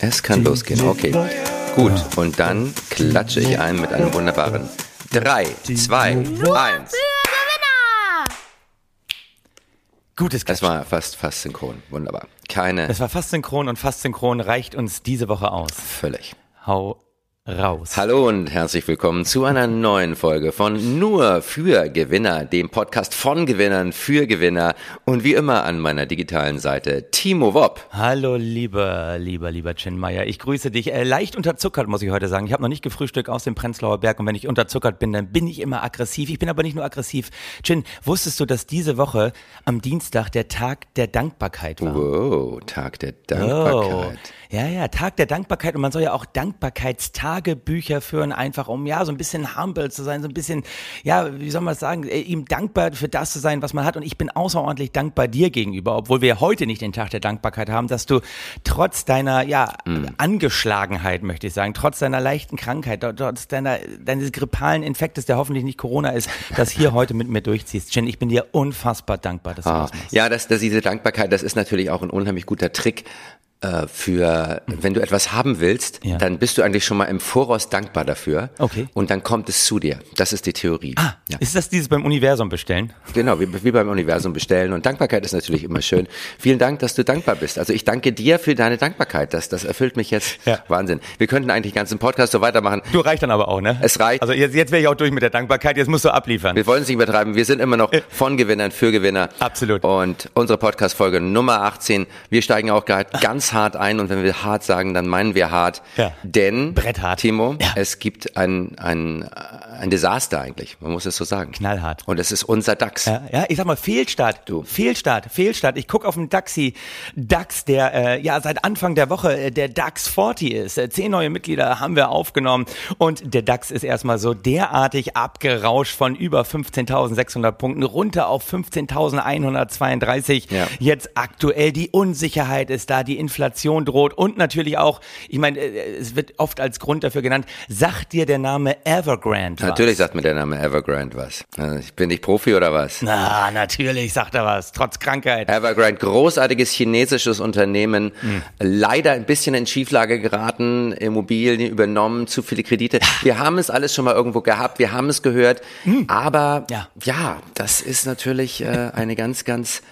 Es kann losgehen, okay. Gut, und dann klatsche ich ein mit einem wunderbaren 3, 2, 1. Gutes Es war fast, fast synchron, wunderbar. Keine, Es war fast synchron und fast synchron reicht uns diese Woche aus. völlig. Hau raus. Hallo und herzlich willkommen zu einer neuen Folge von Nur für Gewinner, dem Podcast von Gewinnern für Gewinner und wie immer an meiner digitalen Seite Timo Wopp. Hallo, lieber, lieber, lieber Chin Meier. Ich grüße dich. Äh, leicht unterzuckert, muss ich heute sagen. Ich habe noch nicht gefrühstückt aus dem Prenzlauer Berg und wenn ich unterzuckert bin, dann bin ich immer aggressiv. Ich bin aber nicht nur aggressiv. Chin, wusstest du, dass diese Woche am Dienstag der Tag der Dankbarkeit war? Wow, Tag der Dankbarkeit. Oh. Ja, ja, Tag der Dankbarkeit und man soll ja auch Dankbarkeitstagebücher führen, einfach um ja so ein bisschen humble zu sein, so ein bisschen, ja, wie soll man das sagen, äh, ihm dankbar für das zu sein, was man hat. Und ich bin außerordentlich dankbar dir gegenüber, obwohl wir heute nicht den Tag der Dankbarkeit haben, dass du trotz deiner, ja, Angeschlagenheit, möchte ich sagen, trotz deiner leichten Krankheit, trotz deiner, deines grippalen Infektes, der hoffentlich nicht Corona ist, das hier heute mit mir durchziehst. Jen, ich bin dir unfassbar dankbar, dass du Ah, das machst. ja, das, das, diese Dankbarkeit, das ist natürlich auch ein unheimlich guter Trick für, wenn du etwas haben willst, Ja. dann bist du eigentlich schon mal im Voraus dankbar dafür. Okay. Und dann kommt es zu dir. Das ist die Theorie. Ah, Ja. ist das dieses beim Universum bestellen? Genau, wie, wie beim Universum bestellen. Und Dankbarkeit ist natürlich immer schön. Vielen Dank, dass du dankbar bist. Also ich danke dir für deine Dankbarkeit. Das, das erfüllt mich jetzt Ja. Wahnsinn. Wir könnten eigentlich den ganzen Podcast so weitermachen. Du reicht dann aber auch, ne? Es reicht. Also jetzt, jetzt wäre ich auch durch mit der Dankbarkeit, jetzt musst du abliefern. Wir wollen es nicht übertreiben. Wir sind immer noch von Gewinnern für Gewinner. Absolut. Und unsere Podcast-Folge Nummer 18. Wir steigen auch gerade ganz hart ein. Und wenn wir hart sagen, dann meinen wir hart. Ja. Denn, Bretthart. Timo, Ja. es gibt ein, ein, ein Desaster eigentlich. Man muss es so sagen. Knallhart. Und es ist unser DAX. Ja, ja, ich sag mal Fehlstart. Du. Fehlstart, Fehlstart. Ich guck auf den Daxi, DAX, der äh, ja seit Anfang der Woche äh, der DAX 40 ist. Äh, zehn neue Mitglieder haben wir aufgenommen und der DAX ist erstmal so derartig abgerauscht von über 15.600 Punkten runter auf 15.132. Ja. Jetzt aktuell die Unsicherheit ist da, die Inflation droht und natürlich auch, ich meine, äh, es wird oft als Grund dafür genannt, sagt dir der Name Evergrande was? Natürlich sagt mir der Name Evergrande was. Also Ich bin nicht Profi oder was? Na, natürlich sagt er was, trotz Krankheit. Evergrande, großartiges chinesisches Unternehmen, leider ein bisschen in Schieflage geraten, Immobilien übernommen, zu viele Kredite. Wir haben es alles schon mal irgendwo gehabt, wir haben es gehört, aber Ja. ja, das ist natürlich äh, eine ganz, ganz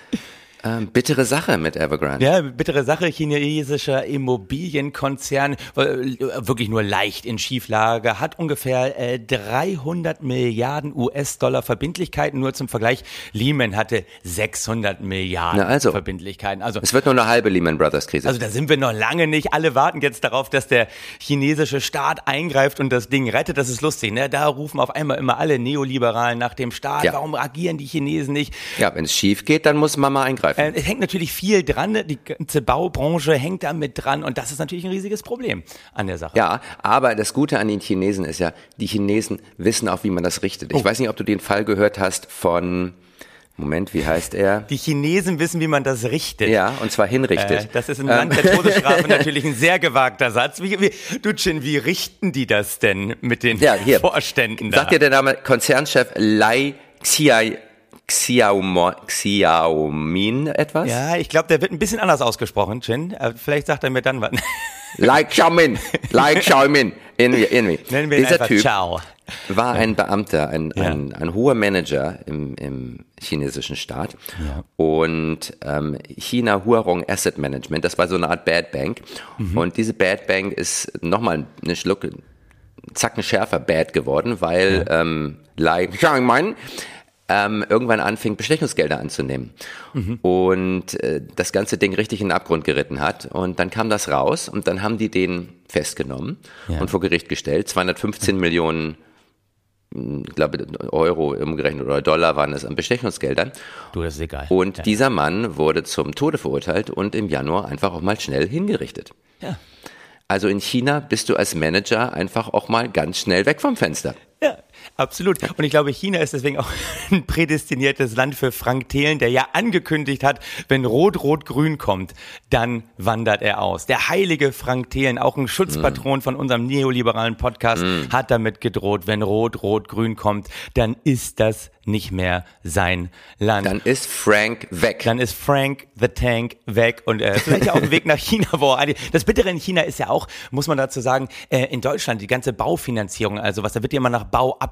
ähm, bittere Sache mit Evergrande. Ja, bittere Sache, chinesischer Immobilienkonzern, äh, wirklich nur leicht in Schieflage, hat ungefähr äh, 300 Milliarden US-Dollar Verbindlichkeiten. Nur zum Vergleich, Lehman hatte 600 Milliarden also. Verbindlichkeiten. Also Es wird nur eine halbe Lehman Brothers Krise. also da sind wir noch lange nicht. Alle warten jetzt darauf, dass der chinesische Staat eingreift und das Ding rettet. Das ist lustig, ne? Da rufen auf einmal immer alle Neoliberalen nach dem Staat. Ja. Warum agieren die Chinesen nicht? ja, wenn es schief geht, dann muss Mama eingreifen. Äh, Es hängt natürlich viel dran, ne? die ganze Baubranche hängt da mit dran und das ist natürlich ein riesiges Problem an der Sache. Ja, aber das Gute an den Chinesen ist ja, die Chinesen wissen auch, wie man das richtet. Oh. Ich weiß nicht, ob du den Fall gehört hast von, Moment, wie heißt er? Die Chinesen wissen, wie man das richtet. Ja, und zwar hinrichtet. Äh, das ist im Ähm, Land der Todesstrafe natürlich ein sehr gewagter Satz. Wie, wie, du Chin, wie richten die das denn mit den Ja, hier. Vorständen da? Sagt dir der Name Konzernchef Lai Xia, Xiaomo, Xiaomin etwas? ja, ich glaube, der wird ein bisschen anders ausgesprochen, Chin. Äh, Vielleicht sagt er mir dann was. Lai Xiaomin, Lai Xiaomin. Irgendwie, irgendwie. Nennen wir ihn Dieser Typ Ciao. war ein Beamter, ein, Ja. ein, ein hoher Manager im, im chinesischen Staat. Und ähm, China Huarong Asset Management, das war so eine Art Bad Bank. Mhm. Und diese Bad Bank ist nochmal eine Schlucke, Zacken schärfer Bad geworden, weil ähm, Lai Xiaomin ähm, irgendwann anfing, Bestechungsgelder anzunehmen. Mhm. Und äh, das ganze Ding richtig in den Abgrund geritten hat. Und dann kam das raus und dann haben die den festgenommen Ja. und vor Gericht gestellt. 215 Millionen ich glaube, Euro umgerechnet oder Dollar waren es an Bestechungsgeldern. Du, das ist egal. Und ja. dieser Mann wurde zum Tode verurteilt und im Januar einfach auch mal schnell hingerichtet. Ja. Also in China bist du als Manager einfach auch mal ganz schnell weg vom Fenster. Ja, Absolut. Und ich glaube, China ist deswegen auch ein prädestiniertes Land für Frank Thelen, der ja angekündigt hat, wenn Rot-Rot-Grün kommt, dann wandert er aus. Der heilige Frank Thelen, auch ein Schutzpatron mm. von unserem neoliberalen Podcast, mm. hat damit gedroht, wenn Rot-Rot-Grün kommt, dann ist das nicht mehr sein Land. Dann ist Frank weg. Dann ist Frank the Tank weg und äh, vielleicht auch ein Weg nach China. Wo das Bittere in China ist ja auch, muss man dazu sagen, äh, in Deutschland die ganze Baufinanzierung, also was da wird ja immer nach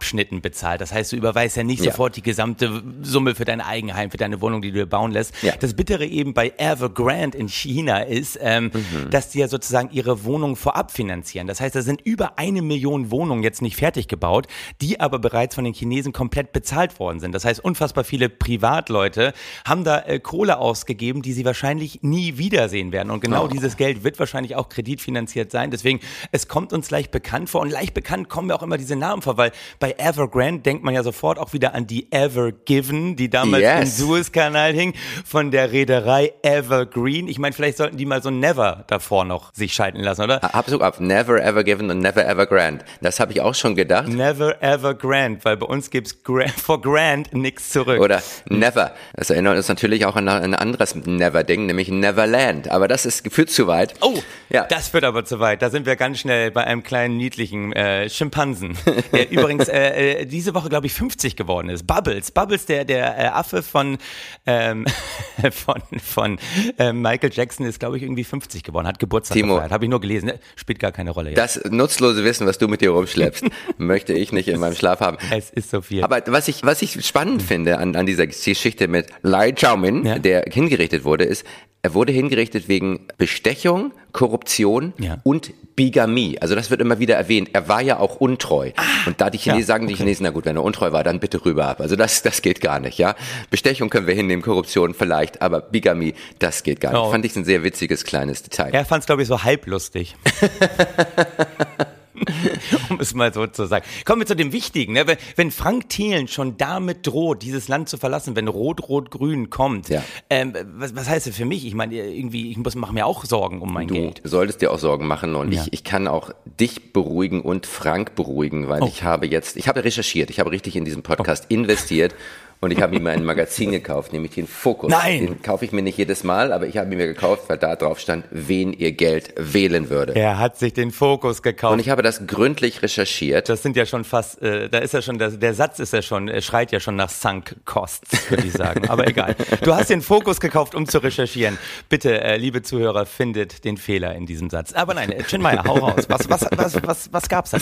Bauabschnitten bezahlt. Das heißt, du überweist ja nicht ja. sofort die gesamte Summe für dein Eigenheim, für deine Wohnung, die du dir bauen lässt. Ja. Das Bittere eben bei Evergrande in China ist, ähm, mhm. dass die ja sozusagen ihre Wohnungen vorab finanzieren. Das heißt, da sind über eine Million Wohnungen jetzt nicht fertig gebaut, die aber bereits von den Chinesen komplett bezahlt worden sind. Das heißt, unfassbar viele Privatleute haben da äh, Kohle ausgegeben, die sie wahrscheinlich nie wiedersehen werden. Und genau oh. dieses Geld wird wahrscheinlich auch kreditfinanziert sein. Deswegen, es kommt uns leicht bekannt vor. Und leicht bekannt kommen mir auch immer diese Namen vor, weil bei Evergrande denkt man ja sofort auch wieder an die Ever Given, die damals yes. im Suezkanal hing, von der Reederei Evergreen. Ich meine, vielleicht sollten die mal so Never davor noch sich schalten lassen, oder? Absolut ab. Never Ever Given und Never Ever Grand. Das habe ich auch schon gedacht. Never Ever Grand, weil bei uns gibt's Gra for Grand nichts zurück. Oder Never. Das erinnert uns natürlich auch an ein anderes Never-Ding, nämlich Neverland. Aber das ist, führt zu weit. Oh, ja. das führt aber zu weit. Da sind wir ganz schnell bei einem kleinen niedlichen äh, Schimpansen, der übrigens äh, äh diese Woche, glaube ich, 50 geworden ist. Bubbles. Bubbles, der, der äh, Affe von, ähm, von, von äh, Michael Jackson ist, glaube ich, irgendwie 50 geworden, hat Geburtstag Timo, gefeiert. Habe ich nur gelesen. Spielt gar keine Rolle. Jetzt. Das nutzlose Wissen, was du mit dir rumschleppst, möchte ich nicht in meinem Schlaf haben. Es ist so viel. Aber was ich, was ich spannend finde an, an dieser Geschichte mit Lai Chaomin, ja. der hingerichtet wurde, ist, er wurde hingerichtet wegen Bestechung, Korruption ja. und Bigamie. Also das wird immer wieder erwähnt. Er war ja auch untreu. Ah, und da die Chinesen sagen, die Chinesen, na gut, wenn er untreu war, dann bitte rüber ab. Also das, das geht gar nicht, ja. Bestechung können wir hinnehmen, Korruption vielleicht, aber Bigamie, das geht gar nicht. Oh. Fand ich ein sehr witziges kleines Detail. Er fand es, glaube ich, so halblustig. um es mal so zu sagen. Kommen wir zu dem Wichtigen. Ne? Wenn, wenn, Frank Thelen schon damit droht, dieses Land zu verlassen, wenn Rot-Rot-Grün kommt, ja. ähm, was, was, heißt das für mich? Ich meine, irgendwie, ich muss, mache mir auch Sorgen um mein du Geld. Du solltest dir auch Sorgen machen und ja. ich, ich kann auch dich beruhigen und Frank beruhigen, weil oh. ich habe jetzt, ich habe recherchiert, ich habe richtig in diesem Podcast oh. investiert und ich habe mir ein Magazin gekauft, nämlich den Fokus. Nein! Den kaufe ich mir nicht jedes Mal, aber ich habe ihn mir gekauft, weil da drauf stand, wen ihr Geld wählen würde. Er hat sich den Fokus gekauft. Und ich habe das gründlich recherchiert. Das sind ja schon fast, äh, da ist ja schon, der, der Satz ist ja schon, er schreit ja schon nach Sunk Costs, würde ich sagen. Aber egal. Du hast den Fokus gekauft, um zu recherchieren. Bitte, äh, liebe Zuhörer, findet den Fehler in diesem Satz. Aber nein, äh, Chinmeier, hau raus. Was, was, was, was, was gab's da?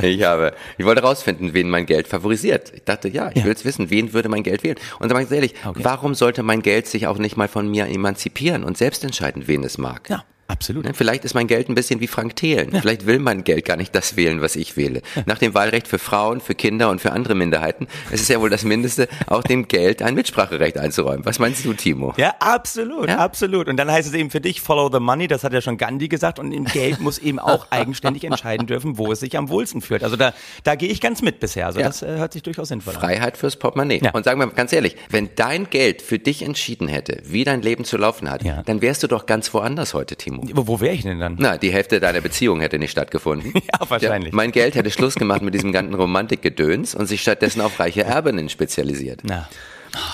Ich habe, ich wollte rausfinden, wen mein Geld favorisiert. Ich dachte, ja, ich ja. will jetzt wissen, wen würde mein Geld wählen. Und sag mal ehrlich, okay. warum sollte mein Geld sich auch nicht mal von mir emanzipieren und selbst entscheiden, wen es mag? Ja. Absolut. Ne, vielleicht ist mein Geld ein bisschen wie Frank Thelen. Ja. Vielleicht will mein Geld gar nicht das wählen, was ich wähle. Ja. Nach dem Wahlrecht für Frauen, für Kinder und für andere Minderheiten es ist ja wohl das Mindeste, auch dem Geld ein Mitspracherecht einzuräumen. Was meinst du, Timo? Ja, absolut, ja? absolut. Und dann heißt es eben für dich, follow the money, das hat ja schon Gandhi gesagt, und im Geld muss eben auch eigenständig entscheiden dürfen, wo es sich am wohlsten fühlt. Also da, da gehe ich ganz mit bisher. Also das äh, hört sich durchaus sinnvoll an. Freiheit fürs Portemonnaie. Und sagen wir mal ganz ehrlich, wenn dein Geld für dich entschieden hätte, wie dein Leben zu laufen hat, dann wärst du doch ganz woanders heute, Timo. Wo, wo wäre ich denn dann? Na, die Hälfte deiner Beziehung hätte nicht stattgefunden. ja, wahrscheinlich. Ja, mein Geld hätte Schluss gemacht mit diesem ganzen Romantikgedöns und sich stattdessen auf reiche Erbinnen spezialisiert. Na.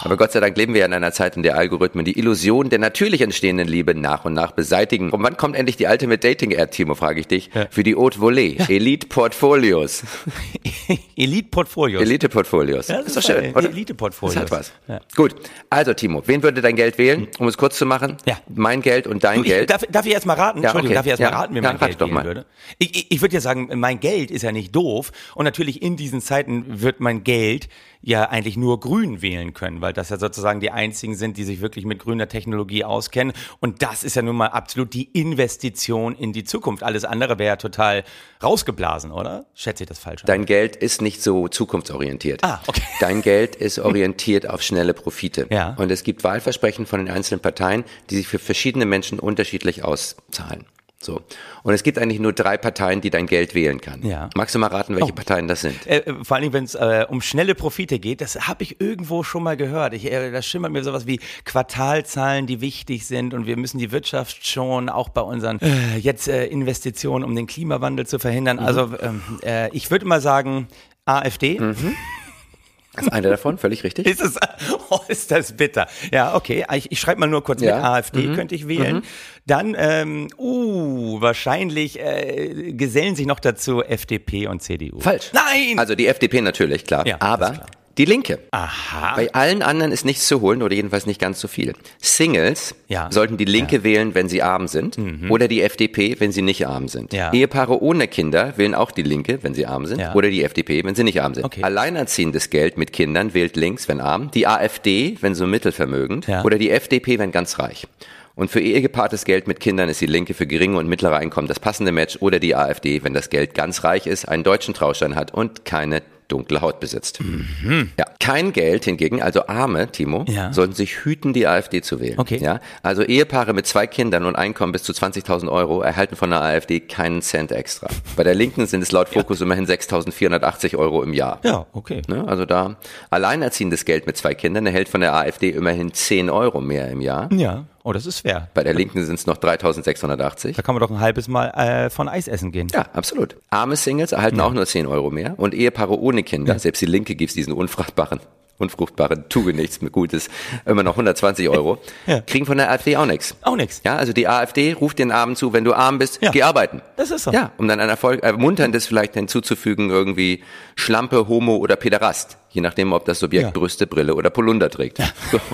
Aber Gott sei Dank leben wir in einer Zeit, in der Algorithmen die Illusion der natürlich entstehenden Liebe nach und nach beseitigen. Und wann kommt endlich die Ultimate Dating App, Timo, frage ich dich, ja. für die Haute Volée? Ja. Elite Portfolios. Elite Portfolios. Elite Portfolios. Ja, das ist doch schön, oder? Elite Portfolios. Das hat was. Ja. Gut. Also, Timo, wen würde dein Geld wählen? Um es kurz zu machen. Ja. Mein Geld und dein du, ich, Geld. Darf, darf ich erst mal raten? Ja, Entschuldigung, okay. darf ich erst mal raten, wer ja, mein Geld wählen mal. würde? Ich, ich, ich würde ja sagen, mein Geld ist ja nicht doof. Und natürlich in diesen Zeiten wird mein Geld ja eigentlich nur grün wählen können, weil das ja sozusagen die einzigen sind, die sich wirklich mit grüner Technologie auskennen. Und das ist ja nun mal absolut die Investition in die Zukunft. Alles andere wäre ja total rausgeblasen, oder? Schätze ich das falsch? Dein Geld ist nicht so zukunftsorientiert. Ah, okay. Dein Geld ist orientiert auf schnelle Profite. Ja. Und es gibt Wahlversprechen von den einzelnen Parteien, die sich für verschiedene Menschen unterschiedlich auszahlen. So. Und es gibt eigentlich nur drei Parteien, die dein Geld wählen kann. Ja. Magst du mal raten, welche oh. Parteien das sind? Äh, äh vor allem, wenn es äh, um schnelle Profite geht, das habe ich irgendwo schon mal gehört. Ich, äh, da schimmert mir sowas wie Quartalzahlen, die wichtig sind und wir müssen die Wirtschaft schon auch bei unseren äh, jetzt äh, Investitionen, um den Klimawandel zu verhindern. Mhm. Also ähm, äh, ich würde mal sagen, AfD. Mhm. Das ist einer davon, völlig richtig. Ist, es, oh, ist das bitter. Ja, okay. Ich, ich schreibe mal nur kurz Ja. mit. AfD könnte ich wählen. Dann, ähm, uh, wahrscheinlich äh, gesellen sich noch dazu FDP und CDU. Falsch. Nein! Also die FDP natürlich, klar. Ja, aber klar. Die Linke. Aha. Bei allen anderen ist nichts zu holen oder jedenfalls nicht ganz so viel. Singles Ja. Mhm. sollten die Linke wählen, wenn sie arm sind oder die FDP, wenn sie nicht arm sind. Ja. Ehepaare ohne Kinder wählen auch die Linke, wenn sie arm sind Ja. oder die FDP, wenn sie nicht arm sind. Okay. Alleinerziehendes Geld mit Kindern wählt links, wenn arm, die AfD, wenn so mittelvermögend Ja. oder die FDP, wenn ganz reich. Und für ehegepaartes Geld mit Kindern ist die Linke für geringe und mittlere Einkommen das passende Match oder die AfD, wenn das Geld ganz reich ist, einen deutschen Trauschein hat und keine dunkle Haut besitzt. Ja, kein Geld hingegen, also Arme, Timo, Mhm. Ja. sollten sich hüten, die AfD zu wählen. Okay. Ja, also Ehepaare mit zwei Kindern und Einkommen bis zu 20.000 Euro erhalten von der AfD keinen Cent extra. Bei der Linken sind es laut Fokus immerhin 6.480 Euro im Jahr. ja, okay. Ne? Also da alleinerziehendes Geld mit zwei Kindern erhält von der AfD immerhin 10 Euro mehr im Jahr. Ja, oh, das ist fair. Bei der Linken sind es noch 3.680. Da kann man doch ein halbes Mal äh, von Eis essen gehen. Ja, absolut. Arme Singles erhalten auch nur 10 Euro mehr und Ehepaare ohne Kinder, selbst die Linke gibt diesen unfruchtbaren, unfruchtbaren Tue nichts mit Gutes, immer noch 120 Euro, Ja. kriegen von der AfD auch nichts. Auch nix. Ja, also die AfD ruft den Armen zu, wenn du arm bist, Ja. geh arbeiten. Das ist so. Ja, um dann ein Erfolg, ermunterndes vielleicht hinzuzufügen, irgendwie Schlampe, Homo oder Pederast. Je nachdem, ob das Subjekt Ja. Brüste, Brille oder Polunder trägt. So.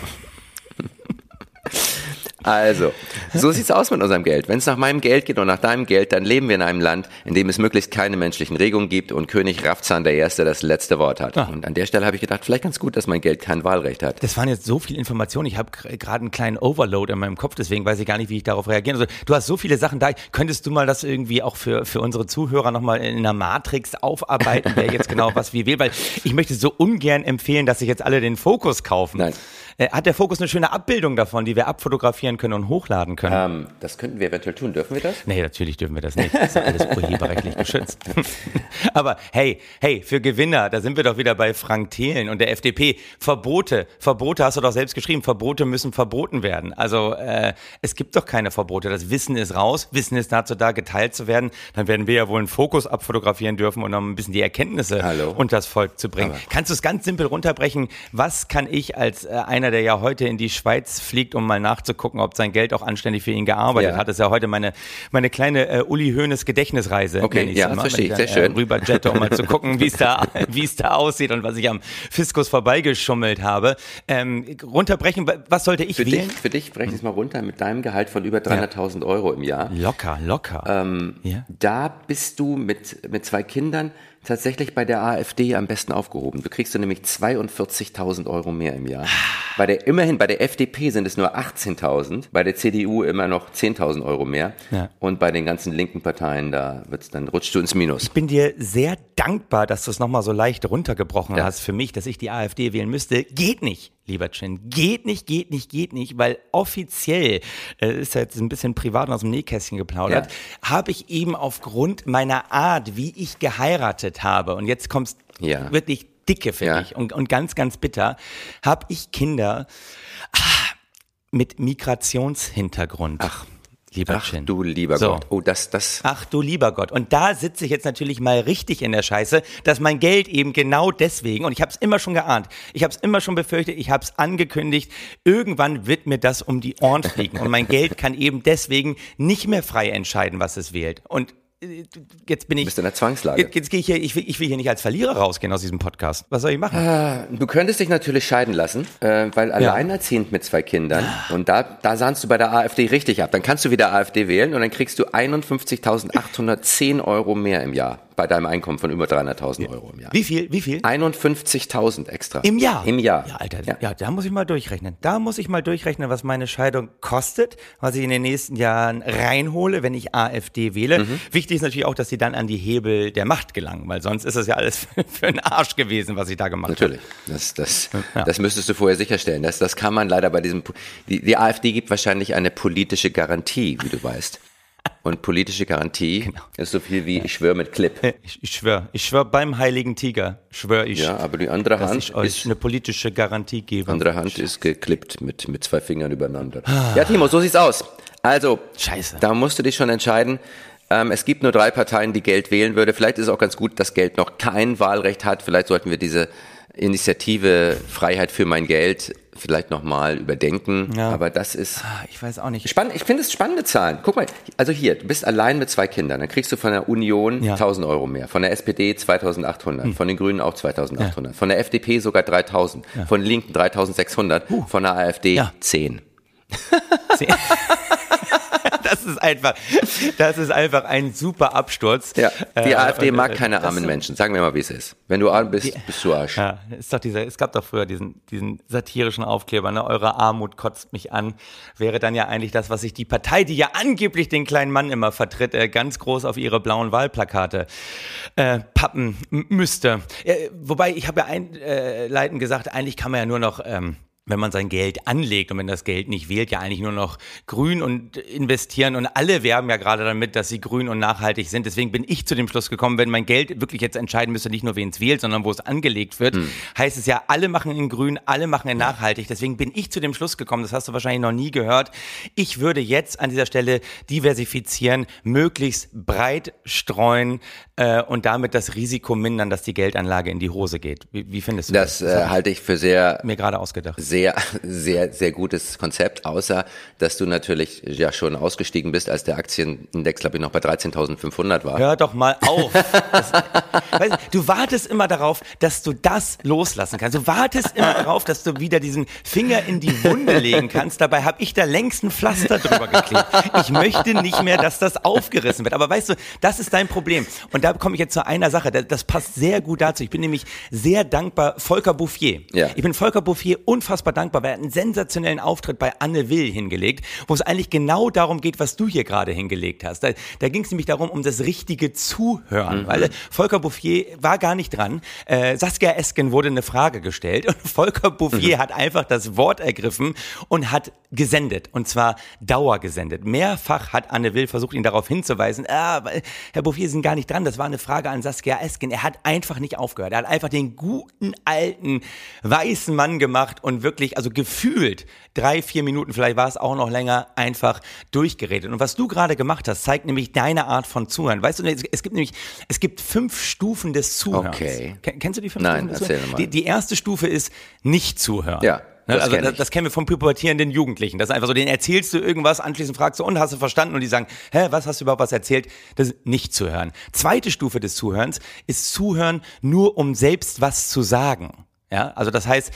Also, so sieht's aus mit unserem Geld. Wenn es nach meinem Geld geht und nach deinem Geld, dann leben wir in einem Land, in dem es möglichst keine menschlichen Regungen gibt und König Rafzan der Erste das letzte Wort hat. Ah. Und an der Stelle habe ich gedacht, vielleicht ganz gut, dass mein Geld kein Wahlrecht hat. Das waren jetzt so viele Informationen. Ich habe gerade einen kleinen Overload in meinem Kopf, deswegen weiß ich gar nicht, wie ich darauf reagieren soll. Du hast so viele Sachen da. Könntest du mal das irgendwie auch für, für unsere Zuhörer nochmal in einer Matrix aufarbeiten, wer jetzt genau was wie will? Weil ich möchte so ungern empfehlen, dass sich jetzt alle den Fokus kaufen. Nein. Äh, Hat der Fokus eine schöne Abbildung davon, die wir abfotografieren können und hochladen können? Ähm, das könnten wir eventuell tun. Dürfen wir das? Nee, natürlich dürfen wir das nicht. Das ist alles urheberrechtlich geschützt. Aber hey, hey, für Gewinner, da sind wir doch wieder bei Frank Thelen und der FDP. Verbote, Verbote hast du doch selbst geschrieben. Verbote müssen verboten werden. Also äh, es gibt doch keine Verbote. Das Wissen ist raus. Wissen ist dazu da, geteilt zu werden. Dann werden wir ja wohl einen Fokus abfotografieren dürfen und noch ein bisschen die Erkenntnisse Hallo. unter das Volk zu bringen. Aber- Kannst du es ganz simpel runterbrechen? Was kann ich als äh, einer, der ja heute in die Schweiz fliegt, um mal nachzugucken, ob sein Geld auch anständig für ihn gearbeitet Ja. hat? Das ist ja heute meine, meine kleine äh, Uli Hoeneß Gedächtnisreise. Okay, ja, immer, verstehe ich, sehr da, schön. Äh, rüber jette, um mal zu gucken, wie es da, wie es da aussieht und was ich am Fiskus vorbeigeschummelt habe. Ähm, runterbrechen, wa- was sollte ich Für wählen? dich, für dich breche ich es mal runter mit deinem Gehalt von über 300.000 Euro im Jahr. Locker, locker. Ähm, ja. Da bist du mit, mit zwei Kindern tatsächlich bei der AfD am besten aufgehoben. Du kriegst du nämlich 42.000 Euro mehr im Jahr. Bei der, immerhin, bei der FDP sind es nur 18.000, bei der CDU immer noch 10.000 Euro mehr. Ja. Und bei den ganzen linken Parteien, da wird's dann rutschst du ins Minus. Ich bin dir sehr dankbar, dass du es nochmal so leicht runtergebrochen Ja. hast für mich, dass ich die AfD wählen müsste. Geht nicht, lieber Chin. Geht nicht, geht nicht, geht nicht, weil offiziell, äh, ist ja jetzt ein bisschen privat und aus dem Nähkästchen geplaudert, habe ich eben aufgrund meiner Art, wie ich geheiratet habe, und jetzt kommst Ja. wirklich dicke für Ja. dich und, und ganz, ganz bitter, habe ich Kinder ah, mit Migrationshintergrund. Ach, lieber Ach Chin. du lieber So. Gott. Oh, das, das, Ach du lieber Gott. Und da sitze ich jetzt natürlich mal richtig in der Scheiße, dass mein Geld eben genau deswegen, und ich habe es immer schon geahnt, ich habe es immer schon befürchtet, ich habe es angekündigt, irgendwann wird mir das um die Ohren fliegen. Und mein Geld kann eben deswegen nicht mehr frei entscheiden, was es wählt. Und jetzt bin ich. bist in der Zwangslage. Jetzt, jetzt gehe ich hier, ich will, ich will hier nicht als Verlierer rausgehen aus diesem Podcast. Was soll ich machen? Du könntest dich natürlich scheiden lassen, äh, weil alleinerziehend mit zwei Kindern und da, da sahnst du bei der AfD richtig ab. Dann kannst du wieder AfD wählen und dann kriegst du 51.810 Euro mehr im Jahr bei deinem Einkommen von über 300.000 Euro im Jahr. Wie viel? Wie viel? 51.000 extra. Im Jahr? Im Jahr. Ja, Alter, ja. da muss ich mal durchrechnen. Da muss ich mal durchrechnen, was meine Scheidung kostet, was ich in den nächsten Jahren reinhole, wenn ich AfD wähle. Mhm. Wichtig ist natürlich auch, dass sie dann an die Hebel der Macht gelangen, weil sonst ist das ja alles für, einen Arsch gewesen, was ich da gemacht Natürlich. Das, das, Ja. das müsstest du vorher sicherstellen. Das, das kann man leider bei diesem. Die, die AfD gibt wahrscheinlich eine politische Garantie, wie du weißt. Und politische Garantie Genau. ist so viel wie ich schwöre mit Clip. Ich, ich schwöre, ich schwöre beim Heiligen Tiger, schwöre ich, Ja, aber die andere Hand ich euch ist eine politische Garantie gebe. andere Hand ist geklippt mit, mit zwei Fingern übereinander. Ja, Timo, so sieht's aus. Also, Scheiße. da musst du dich schon entscheiden. Ähm, es gibt nur drei Parteien, die Geld wählen würde. Vielleicht ist es auch ganz gut, dass Geld noch kein Wahlrecht hat. Vielleicht sollten wir diese Initiative Freiheit für mein Geld vielleicht nochmal überdenken. Ja. Aber das ist. Ah, ich weiß auch nicht. Spannend, ich finde es spannende Zahlen. Guck mal, also hier, du bist allein mit zwei Kindern. Dann kriegst du von der Union ja. 1000 Euro mehr. Von der SPD 2800. Hm. Von den Grünen auch 2800. Ja. Von der FDP sogar 3000. Von den Linken 3600. Uh. Von der AfD 10. 10. das ist einfach, das ist einfach ein super Absturz. Ja, die äh, AfD mag äh, keine armen Menschen. Sagen wir mal, wie es ist. Wenn du arm bist, die, bist du Arsch. Ja, ist doch dieser, es gab doch früher diesen, diesen satirischen Aufkleber, ne? Eure Armut kotzt mich an. Wäre dann ja eigentlich das, was sich die Partei, die ja angeblich den kleinen Mann immer vertritt, äh, ganz groß auf ihre blauen Wahlplakate äh, pappen müsste. Äh, wobei, ich habe ja einleitend gesagt, eigentlich kann man ja nur noch ähm, wenn man sein Geld anlegt und wenn das Geld nicht wählt, ja eigentlich nur noch grün und investieren und alle werben ja gerade damit, dass sie grün und nachhaltig sind. Deswegen bin ich zu dem Schluss gekommen, wenn mein Geld wirklich jetzt entscheiden müsste, nicht nur wen es wählt, sondern wo es angelegt wird, hm. heißt es ja, alle machen in grün, alle machen in nachhaltig. Deswegen bin ich zu dem Schluss gekommen, das hast du wahrscheinlich noch nie gehört. Ich würde jetzt an dieser Stelle diversifizieren, möglichst breit streuen äh, und damit das Risiko mindern, dass die Geldanlage in die Hose geht. Wie, wie findest du das? Das äh, halte ich für sehr mir gerade ausgedacht sehr, sehr, sehr gutes Konzept, außer dass du natürlich ja schon ausgestiegen bist, als der Aktienindex, glaube ich, noch bei 13.500 war. Hör doch mal auf. Das, weißt, du wartest immer darauf, dass du das loslassen kannst. Du wartest immer darauf, dass du wieder diesen Finger in die Wunde legen kannst. Dabei habe ich da längst ein Pflaster drüber geklebt. Ich möchte nicht mehr, dass das aufgerissen wird. Aber weißt du, das ist dein Problem. Und da komme ich jetzt zu einer Sache. Das passt sehr gut dazu. Ich bin nämlich sehr dankbar Volker Bouffier. Ja. Ich bin Volker Bouffier unfassbar unfassbar dankbar, weil er einen sensationellen Auftritt bei Anne Will hingelegt, wo es eigentlich genau darum geht, was du hier gerade hingelegt hast. Da, da ging es nämlich darum, um das richtige Zuhören, mhm. weil Volker Bouffier war gar nicht dran. Äh, Saskia Esken wurde eine Frage gestellt und Volker Bouffier mhm. hat einfach das Wort ergriffen und hat gesendet und zwar dauergesendet. Mehrfach hat Anne Will versucht, ihn darauf hinzuweisen, ah, Herr Bouffier, Sie sind gar nicht dran, das war eine Frage an Saskia Esken. Er hat einfach nicht aufgehört. Er hat einfach den guten alten weißen Mann gemacht und wirklich wirklich, also gefühlt drei, vier Minuten, vielleicht war es auch noch länger, einfach durchgeredet. Und was du gerade gemacht hast, zeigt nämlich deine Art von Zuhören. Weißt du, es gibt nämlich, es gibt fünf Stufen des Zuhörens. Okay. Kennst du die fünf Nein, Stufen? Erzähl mal. Die, die erste Stufe ist nicht zuhören. Ja. Ne, das also kenn das, das, kennen wir von pubertierenden Jugendlichen. Das ist einfach so, denen erzählst du irgendwas, anschließend fragst du, und hast du verstanden? Und die sagen, hä, was hast du überhaupt was erzählt? Das ist nicht zuhören. Zweite Stufe des Zuhörens ist Zuhören nur, um selbst was zu sagen. Ja, also das heißt,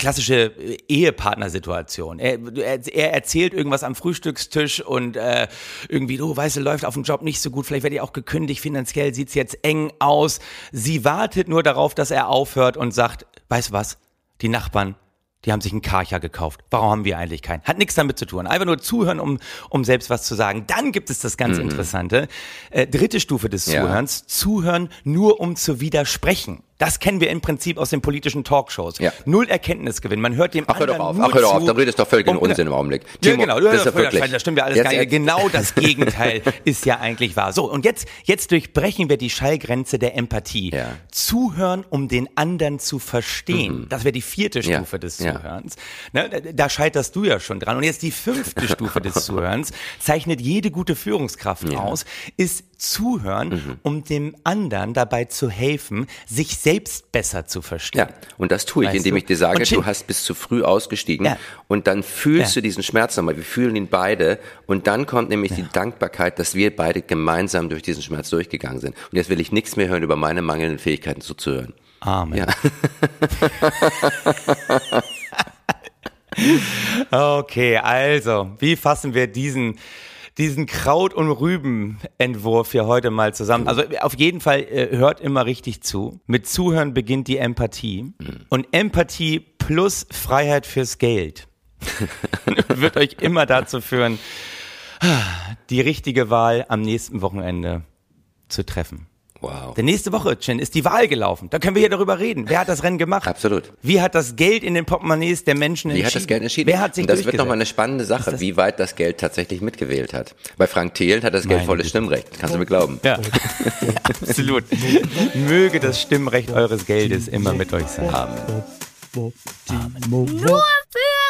klassische äh, Ehepartnersituation. Er, er, erzählt irgendwas am Frühstückstisch und äh, irgendwie, du weißt du, läuft auf dem Job nicht so gut, vielleicht werde ich auch gekündigt, finanziell sieht's jetzt eng aus. Sie wartet nur darauf, dass er aufhört und sagt, weißt du was, die Nachbarn, die haben sich einen Karcher gekauft. Warum haben wir eigentlich keinen? Hat nichts damit zu tun. Einfach nur zuhören, um, um selbst was zu sagen. Dann gibt es das ganz mhm. Interessante. Äh, dritte Stufe des Zuhörens. Ja. Zuhören nur um zu widersprechen. Das kennen wir im Prinzip aus den politischen Talkshows. Ja. Null Erkenntnisgewinn. Man hört dem Ach, hör doch auf, Ach, hör doch auf, da redest du doch völlig um, Unsinn im Augenblick. Timo, ja, genau, das, ist wirklich, das stimmt ja alles jetzt, gar nicht. Genau das Gegenteil ist ja eigentlich wahr. So, und jetzt, jetzt durchbrechen wir die Schallgrenze der Empathie. Ja. Zuhören, um den anderen zu verstehen. Mhm. Das wäre die vierte Stufe ja. des Zuhörens. Ne, da scheiterst du ja schon dran. Und jetzt die fünfte Stufe des Zuhörens zeichnet jede gute Führungskraft aus, ist zuhören, mhm. um dem anderen dabei zu helfen, sich selbst besser zu verstehen. Ja, und das tue ich, weißt indem du? ich dir sage, du hast bis zu früh ausgestiegen ja. und dann fühlst ja. du diesen Schmerz nochmal. Wir fühlen ihn beide und dann kommt nämlich ja. die Dankbarkeit, dass wir beide gemeinsam durch diesen Schmerz durchgegangen sind. Und jetzt will ich nichts mehr hören über meine mangelnden Fähigkeiten zuzuhören. Amen. Ja. okay, also, wie fassen wir diesen diesen Kraut- und Rüben-Entwurf hier heute mal zusammen. Also auf jeden Fall äh, hört immer richtig zu. Mit Zuhören beginnt die Empathie. Mhm. Und Empathie plus Freiheit fürs Geld wird euch immer dazu führen, die richtige Wahl am nächsten Wochenende zu treffen. Wow. Denn nächste Woche, Chin, ist die Wahl gelaufen. Da können wir hier darüber reden. Wer hat das Rennen gemacht? Absolut. Wie hat das Geld in den Portemonnaies der Menschen entschieden? Wie hat das Geld entschieden? Wer hat sich Und das wird nochmal eine spannende Sache, wie weit das Geld tatsächlich mitgewählt hat. Bei Frank Thelen hat das Geld volles Stimmrecht. Kannst du mir glauben. Ja, absolut. Möge das Stimmrecht eures Geldes immer mit euch sein. Amen. Amen. Nur für